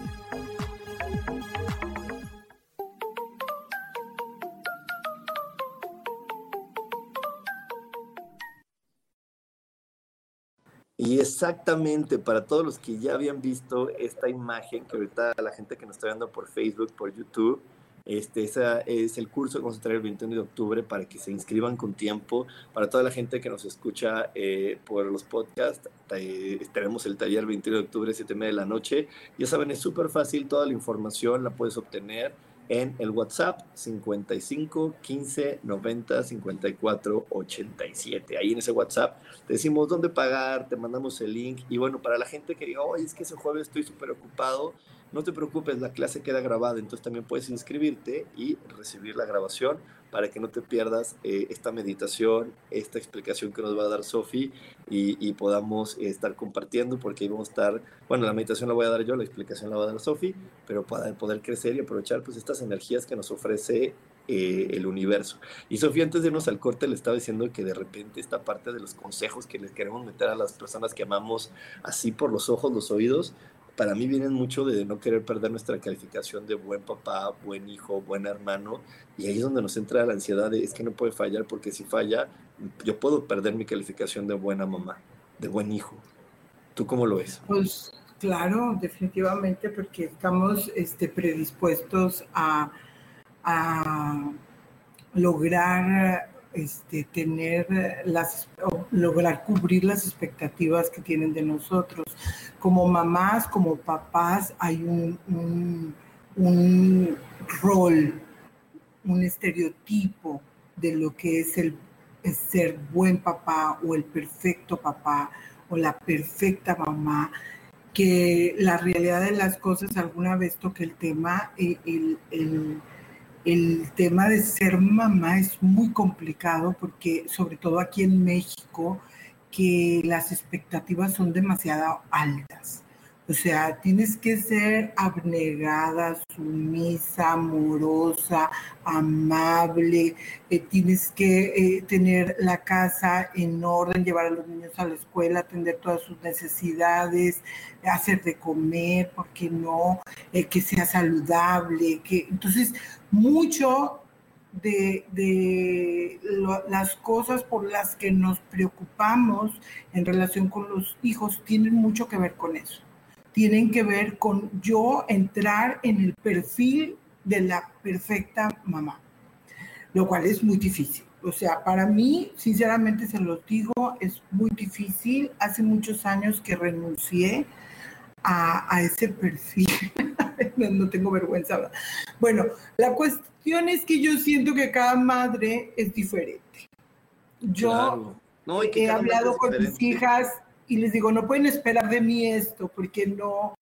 Y exactamente para todos los que ya habían visto esta imagen, que ahorita la gente que nos está viendo por Facebook, por YouTube, este esa es el curso que vamos a traer el 21 de octubre para que se inscriban con tiempo. Para toda la gente que nos escucha eh, por los podcasts, eh, tenemos el taller el 21 de octubre, 7 de la noche. Ya saben, es súper fácil, toda la información la puedes obtener en el WhatsApp 55 15 90 54 87. Ahí en ese WhatsApp decimos dónde pagar, te mandamos el link. Y bueno, para la gente que diga, oye, es que ese jueves estoy súper ocupado, no te preocupes, la clase queda grabada, entonces también puedes inscribirte y recibir la grabación para que no te pierdas eh, esta meditación, esta explicación que nos va a dar Sofi y, podamos estar compartiendo, porque ahí vamos a estar, bueno, la meditación la voy a dar yo, la explicación la va a dar Sofi, pero para poder crecer y aprovechar pues estas energías que nos ofrece eh, el universo. Y Sofía, antes de irnos al corte, le estaba diciendo que de repente esta parte de los consejos que les queremos meter a las personas que amamos así por los ojos, los oídos, para mí vienen mucho de no querer perder nuestra calificación de buen papá, buen hijo, buen hermano, y ahí es donde nos entra la ansiedad de es que no puede fallar porque si falla, yo puedo perder mi calificación de buena mamá, de buen hijo. ¿Tú cómo lo ves? Pues claro, definitivamente, porque estamos este, predispuestos a, a lograr este, tener las, lograr cubrir las expectativas que tienen de nosotros. Como mamás, como papás, hay un, rol, un estereotipo de lo que es el ser buen papá o el perfecto papá o la perfecta mamá, que la realidad de las cosas, alguna vez toqué el tema, eh, el, el, tema de ser mamá es muy complicado porque sobre todo aquí en México, que las expectativas son demasiado altas. O sea, tienes que ser abnegada, sumisa, amorosa, amable, eh, tienes que eh, tener la casa en orden, llevar a los niños a la escuela, atender todas sus necesidades, hacer de comer, ¿por qué no? Eh, que sea saludable, que entonces mucho de, de las cosas por las que nos preocupamos en relación con los hijos tienen mucho que ver con eso tienen que ver con yo entrar en el perfil de la perfecta mamá, lo cual es muy difícil. O sea, para mí, sinceramente se lo digo, es muy difícil. Hace muchos años que renuncié a, ese perfil. no, tengo vergüenza. Bueno, la cuestión es que yo siento que cada madre es diferente. Yo he hablado con mis hijas y les digo, no pueden esperar de mí esto porque no,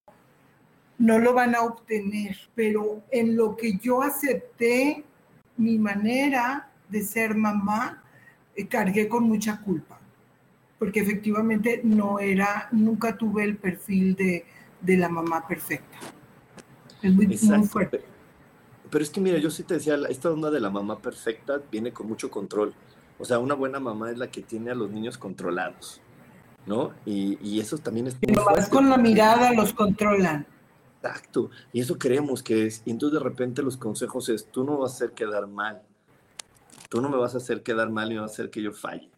no lo van a obtener. Pero en lo que yo acepté mi manera de ser mamá, eh, cargué con mucha culpa, porque efectivamente no era, nunca tuve el perfil de, la mamá perfecta. Es muy, muy fuerte. Pero es que mira, yo sí te decía, esta onda de la mamá perfecta viene con mucho control. O sea, una buena mamá es la que tiene a los niños controlados. ¿No? Y, eso también es... Y nomás con la mirada los controlan. Exacto, y eso creemos que es, y entonces de repente los consejos es, tú no vas a hacer quedar mal, tú no me vas a hacer quedar mal y me vas a hacer que yo falle.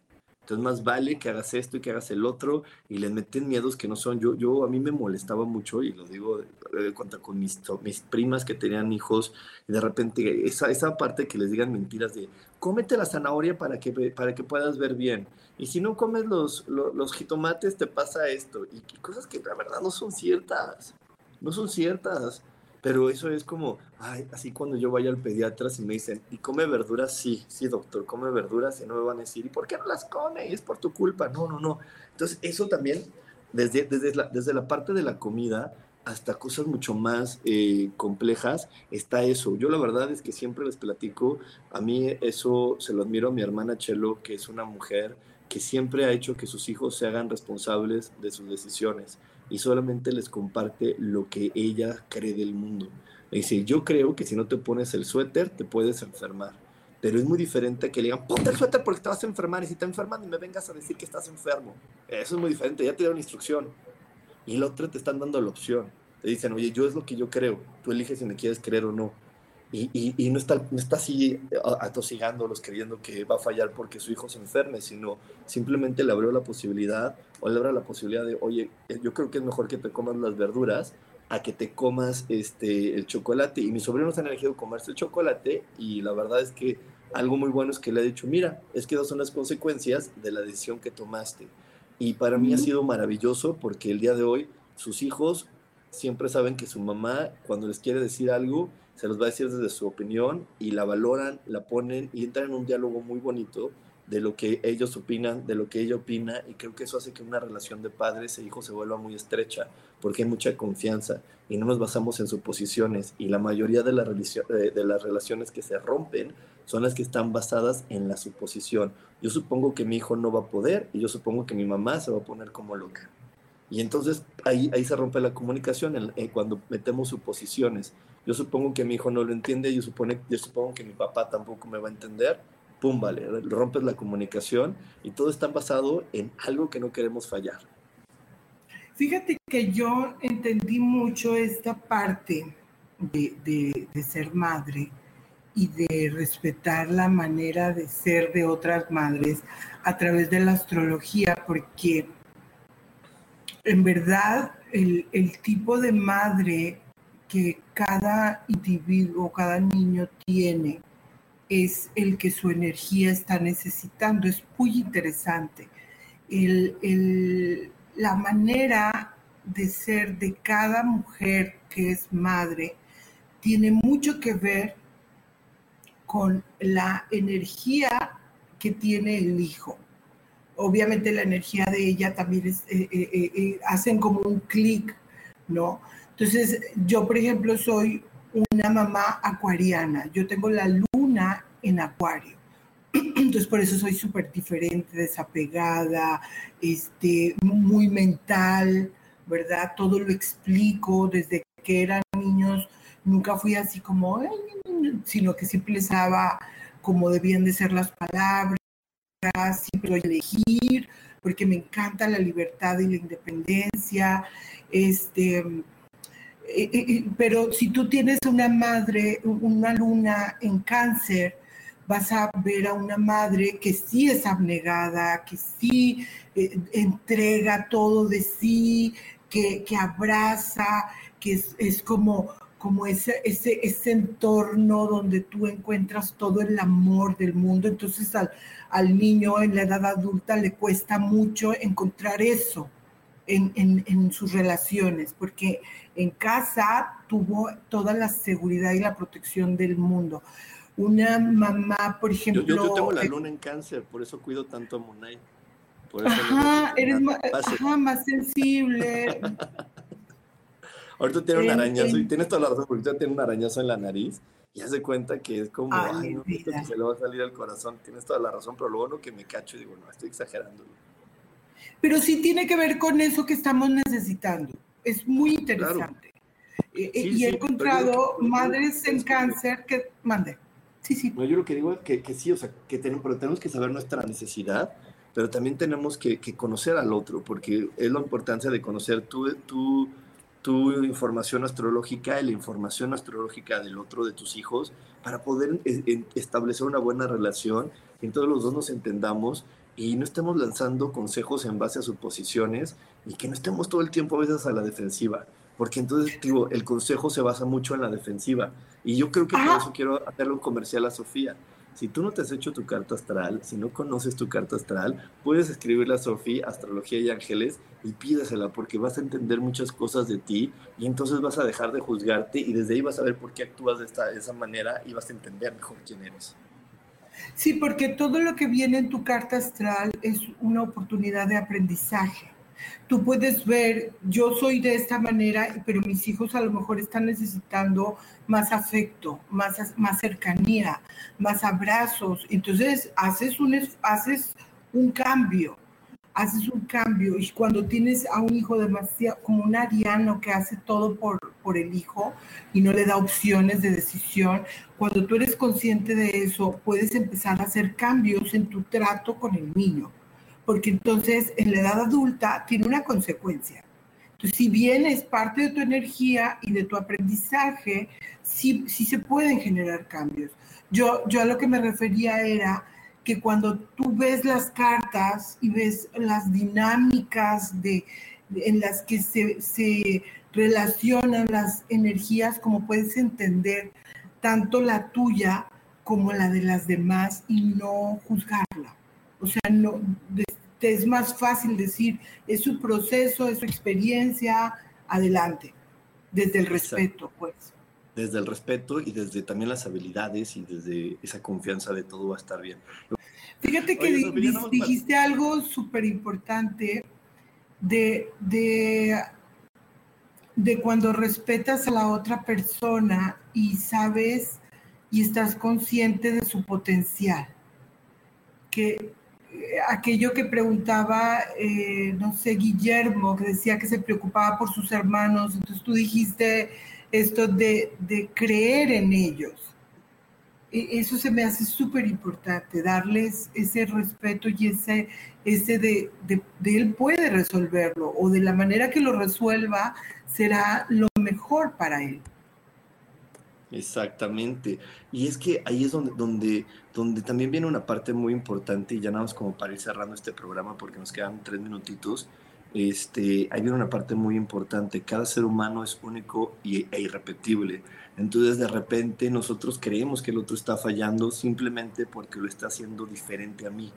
Entonces más vale que hagas esto y que hagas el otro y les meten miedos que no son. Yo, yo a mí me molestaba mucho y lo digo de, cuenta con mis, mis primas que tenían hijos y de repente esa, esa parte que les digan mentiras de cómete la zanahoria para que, para que puedas ver bien. Y si no comes los, los, jitomates te pasa esto. Y, y cosas que la verdad no son ciertas. No son ciertas. Pero eso es como, ay, así cuando yo vaya al pediatra y me dicen, ¿y come verduras? Sí, sí, doctor, come verduras y no me van a decir, ¿y por qué no las come? Y es por tu culpa. No, no, no. Entonces, eso también, desde, desde, la, desde la parte de la comida hasta cosas mucho más eh, complejas, está eso. Yo la verdad es que siempre les platico, a mí eso se lo admiro a mi hermana Chelo, que es una mujer que siempre ha hecho que sus hijos se hagan responsables de sus decisiones y solamente les comparte lo que ella cree del mundo. Le dice, yo creo que si no te pones el suéter te puedes enfermar. Pero es muy diferente que le digan, ponte el suéter porque te vas a enfermar y si te enferman me vengas a decir que estás enfermo. Eso es muy diferente, ya te dieron instrucción. Y el otro te están dando la opción. Te dicen, oye, yo es lo que yo creo, tú eliges si me quieres creer o no y, no, está, no está así atosigándolos creyendo que va a fallar porque su hijo se enferme, sino simplemente le abrió la posibilidad o le abre la posibilidad de, oye, eh, yo creo que es mejor que te comas las verduras a que te comas este, el chocolate. Y mis sobrinos han elegido comerse el chocolate y la verdad es que algo muy bueno es que le he dicho, mira, es que esas son las consecuencias de la decisión que tomaste. Y para mí ha sido maravilloso porque el día de hoy sus hijos siempre saben que su mamá, cuando les quiere decir algo, se los va a decir desde su opinión y la valoran, la ponen y entran en un diálogo muy bonito de lo que ellos opinan, de lo que ella opina, y creo que eso hace que una relación de padres e hijos se vuelva muy estrecha, porque hay mucha confianza y no nos basamos en suposiciones, y la mayoría de, la eh, de las relaciones que se rompen son las que están basadas en la suposición. Yo supongo que mi hijo no va a poder, y yo supongo que mi mamá se va a poner como loca. Y entonces ahí, ahí se rompe la comunicación eh, cuando metemos suposiciones. Yo supongo que mi hijo no lo entiende, yo, supone, yo supongo que mi papá tampoco me va a entender. Pum, vale, rompes la comunicación y todo está basado en algo que no queremos fallar. Fíjate que yo entendí mucho esta parte de, de, ser madre y de respetar la manera de ser de otras madres a través de la astrología, porque en verdad el, el, tipo de madre que cada individuo, cada niño tiene es el que su energía está necesitando. Es muy interesante. la manera de ser de cada mujer que es madre tiene mucho que ver con la energía que tiene el hijo. Obviamente la energía de ella también eh, eh, eh, hacen como un clic, ¿no? Entonces, yo, por ejemplo, soy una mamá acuariana. Yo tengo la luna en acuario. Entonces, por eso soy súper diferente, desapegada, este, muy mental, ¿verdad? Todo lo explico desde que eran niños. Nunca fui así como, sino que siempre les daba como debían de ser las palabras, siempre elegir, porque me encanta la libertad y la independencia. Este, pero si tú tienes una madre, una luna en cáncer, vas a ver a una madre que sí es abnegada, que sí entrega todo de sí, que, abraza, que es, como, como ese, ese, ese, entorno donde tú encuentras todo el amor del mundo. Entonces al, al niño en la edad adulta le cuesta mucho encontrar eso en, sus relaciones, porque en casa tuvo toda la seguridad y la protección del mundo. Una mamá, por ejemplo... Yo, tengo la luna en cáncer, por eso cuido tanto a Monay. ajá, eres más, más sensible. ahorita tiene un arañazo, y tienes toda la razón, porque ahorita tiene un arañazo en la nariz y hace cuenta que es como, ay, no, que se le va a salir al corazón. Tienes toda la razón, pero luego no que me cacho y digo, no, estoy exagerando pero sí tiene que ver con eso que estamos necesitando. Es muy interesante. Eh, eh, y he encontrado madres en cáncer que mande. Sí, sí. No, yo lo que digo es que, que sí, o sea, que tenemos, pero tenemos que saber nuestra necesidad, pero también tenemos que, que, conocer al otro, porque es la importancia de conocer tu, tu, tu información astrológica y la información astrológica del otro, de tus hijos, para poder eh, establecer una buena relación, y todos los dos nos entendamos y no estemos lanzando consejos en base a suposiciones y que no estemos todo el tiempo a veces a la defensiva, porque entonces digo, el consejo se basa mucho en la defensiva y yo creo que por eso quiero hacerle un comercial a Sofía. Si tú no te has hecho tu carta astral, si no conoces tu carta astral, puedes escribirle a Sofía, Astrología y Ángeles, y pídesela porque vas a entender muchas cosas de ti y entonces vas a dejar de juzgarte y desde ahí vas a ver por qué actúas de, esta, de esa manera y vas a entender mejor quién eres. Sí, porque todo lo que viene en tu carta astral es una oportunidad de aprendizaje. Tú puedes ver, yo soy de esta manera, pero mis hijos a lo mejor están necesitando más afecto, más, más cercanía, más abrazos. Entonces haces un, haces un cambio haces un cambio y cuando tienes a un hijo demasiado, como un ariano que hace todo por, por el hijo y no le da opciones de decisión, cuando tú eres consciente de eso, puedes empezar a hacer cambios en tu trato con el niño, porque entonces en la edad adulta tiene una consecuencia. Entonces, si bien es parte de tu energía y de tu aprendizaje, sí, sí se pueden generar cambios. Yo, yo a lo que me refería era que cuando tú ves las cartas y ves las dinámicas de, en las que se, se relacionan las energías, como puedes entender tanto la tuya como la de las demás y no juzgarla. O sea, no, es más fácil decir, es su proceso, es su experiencia, adelante, desde el respeto, pues. Desde el respeto y desde también las habilidades y desde esa confianza de todo va a estar bien. Fíjate que dijiste algo súper importante de, de, de cuando respetas a la otra persona y sabes y estás consciente de su potencial. Que aquello que preguntaba, eh, no sé, Guillermo, que decía que se preocupaba por sus hermanos, entonces tú dijiste esto de, de creer en ellos. E, eso se me hace súper importante, darles ese respeto y ese, ese de, de, él puede resolverlo o de la manera que lo resuelva será lo mejor para él. Exactamente. Y es que ahí es donde, donde, donde también viene una parte muy importante, y ya nada más como para ir cerrando este programa porque nos quedan tres minutitos, este, ahí viene una parte muy importante. Cada ser humano es único y, e irrepetible. Entonces de repente nosotros creemos que el otro está fallando simplemente porque lo está haciendo diferente a mí.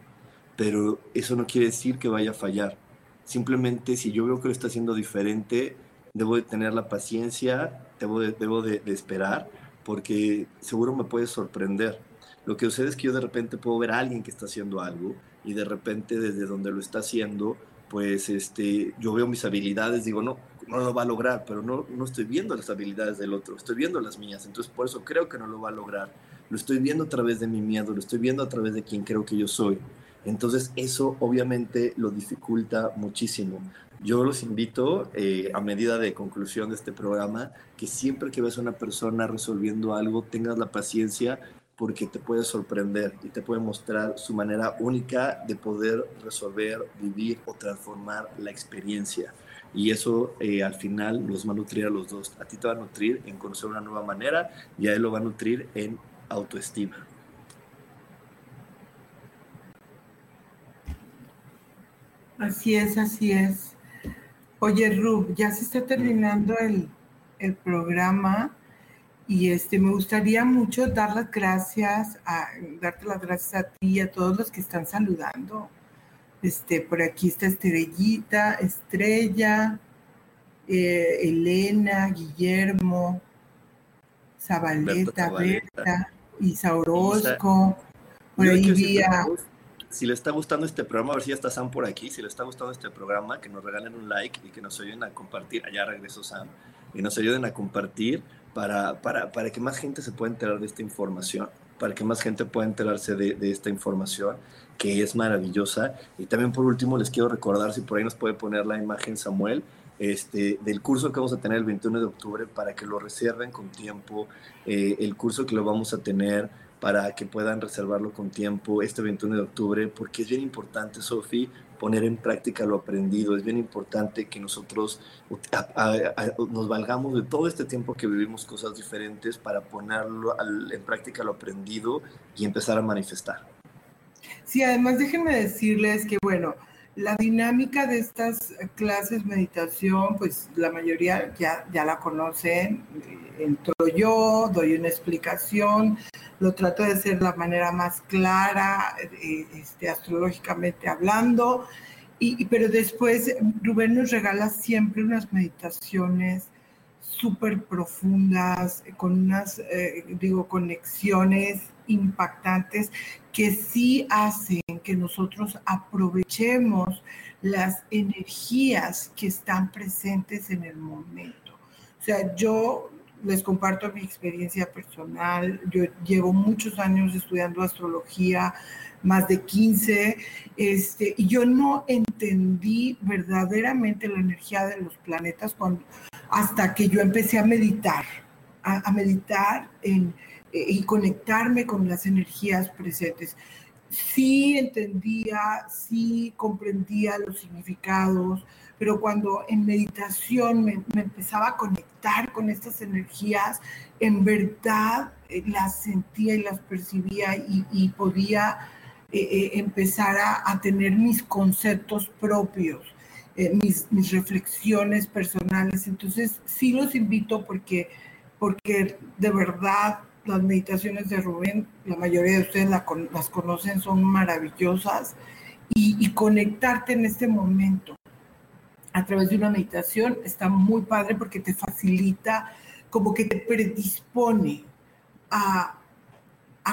Pero eso no quiere decir que vaya a fallar. Simplemente si yo veo que lo está haciendo diferente, debo de tener la paciencia, debo de, debo de, esperar porque seguro me puede sorprender. Lo que sucede es que yo de repente puedo ver a alguien que está haciendo algo y de repente desde donde lo está haciendo, pues este, yo veo mis habilidades, digo, no, no lo va a lograr, pero no, no estoy viendo las habilidades del otro, estoy viendo las mías, entonces por eso creo que no lo va a lograr. Lo estoy viendo a través de mi miedo, lo estoy viendo a través de quien creo que yo soy. Entonces eso obviamente lo dificulta muchísimo. Yo los invito, eh, a medida de conclusión de este programa, que siempre que ves a una persona resolviendo algo, tengas la paciencia porque te puede sorprender y te puede mostrar su manera única de poder resolver, vivir o transformar la experiencia. Y eso eh, al final los va a nutrir a los dos. A ti te va a nutrir en conocer una nueva manera y a él lo va a nutrir en autoestima. Así es, así es. Oye, Rub, ya se está terminando el, programa y este me gustaría mucho dar las gracias, a, darte las gracias a ti y a todos los que están saludando. Este, por aquí está Estrellita, Estrella, eh, Elena, Guillermo, Zabaleta, Berta, Isa Orozco. Por ahí vi si le está gustando este programa, a ver si ya está Sam por aquí, si le está gustando este programa, que nos regalen un like y que nos ayuden a compartir, allá regresó Sam, y nos ayuden a compartir para, para, para que más gente se pueda enterar de esta información, para que más gente pueda enterarse de, de esta información que es maravillosa. Y también por último les quiero recordar, si por ahí nos puede poner la imagen Samuel, este, del curso que vamos a tener el 21 de octubre para que lo reserven con tiempo, eh, el curso que lo vamos a tener para que puedan reservarlo con tiempo este 21 de octubre, porque es bien importante, Sofi, poner en práctica lo aprendido. Es bien importante que nosotros nos valgamos de todo este tiempo que vivimos cosas diferentes para ponerlo en práctica lo aprendido y empezar a manifestar. Sí, además déjenme decirles que, bueno, la dinámica de estas clases meditación, pues la mayoría ya, ya la conocen. Entro yo, doy una explicación, lo trato de hacer de la manera más clara, eh, este, astrológicamente hablando, y, pero después Rubén nos regala siempre unas meditaciones súper profundas, con unas, eh, digo, conexiones impactantes que sí hacen que nosotros aprovechemos las energías que están presentes en el momento. O sea, yo les comparto mi experiencia personal. Yo llevo muchos años estudiando astrología, más de 15, este, y yo no entendí verdaderamente la energía de los planetas cuando, hasta que yo empecé a meditar, a, meditar en, eh, y conectarme con las energías presentes. Sí entendía, sí comprendía los significados, pero cuando en meditación me, empezaba a conectar con estas energías, en verdad eh, las sentía y las percibía y, podía eh, eh, empezar a, tener mis conceptos propios, mis, mis, reflexiones personales. Entonces, sí los invito porque, porque de verdad las meditaciones de Rubén, la mayoría de ustedes las conocen, son maravillosas. y conectarte en este momento a través de una meditación está muy padre porque te facilita, como que te predispone a,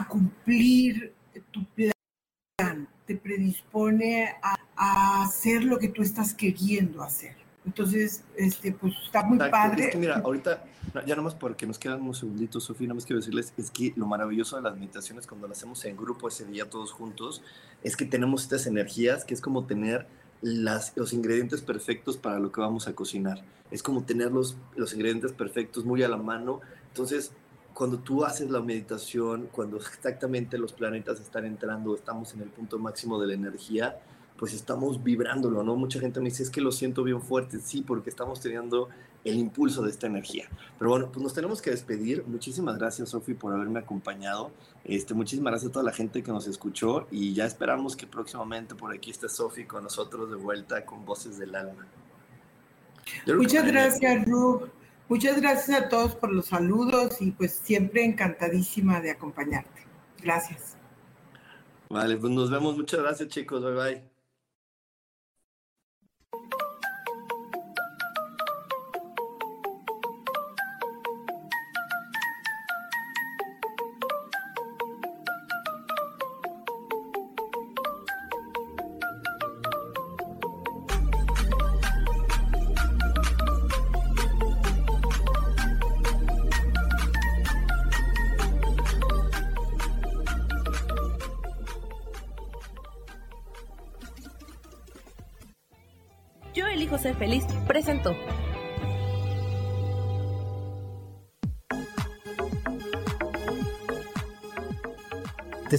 cumplir tu plan, te predispone a, hacer lo que tú estás queriendo hacer. Entonces, este, pues está muy padre. Es que mira, ahorita, ya nomás porque nos quedan unos segunditos, Sofía, nada más quiero decirles, es que lo maravilloso de las meditaciones cuando las hacemos en grupo ese día todos juntos, es que tenemos estas energías que es como tener los ingredientes perfectos para lo que vamos a cocinar. Es como tener los, los ingredientes perfectos muy a la mano. Entonces, cuando tú haces la meditación, cuando exactamente los planetas están entrando, estamos en el punto máximo de la energía, pues estamos vibrándolo, ¿no? Mucha gente me dice, es que lo siento bien fuerte, sí, porque estamos teniendo el impulso de esta energía. Pero bueno, pues nos tenemos que despedir. Muchísimas gracias, Sofi, por haberme acompañado. Este, muchísimas gracias a toda la gente que nos escuchó y ya esperamos que próximamente por aquí esté Sofi con nosotros de vuelta con Voces del Alma. Muchas gracias, Rub. Muchas gracias a todos por los saludos y pues siempre encantadísima de acompañarte. Gracias. Vale, pues nos vemos. Muchas gracias, chicos. Bye bye.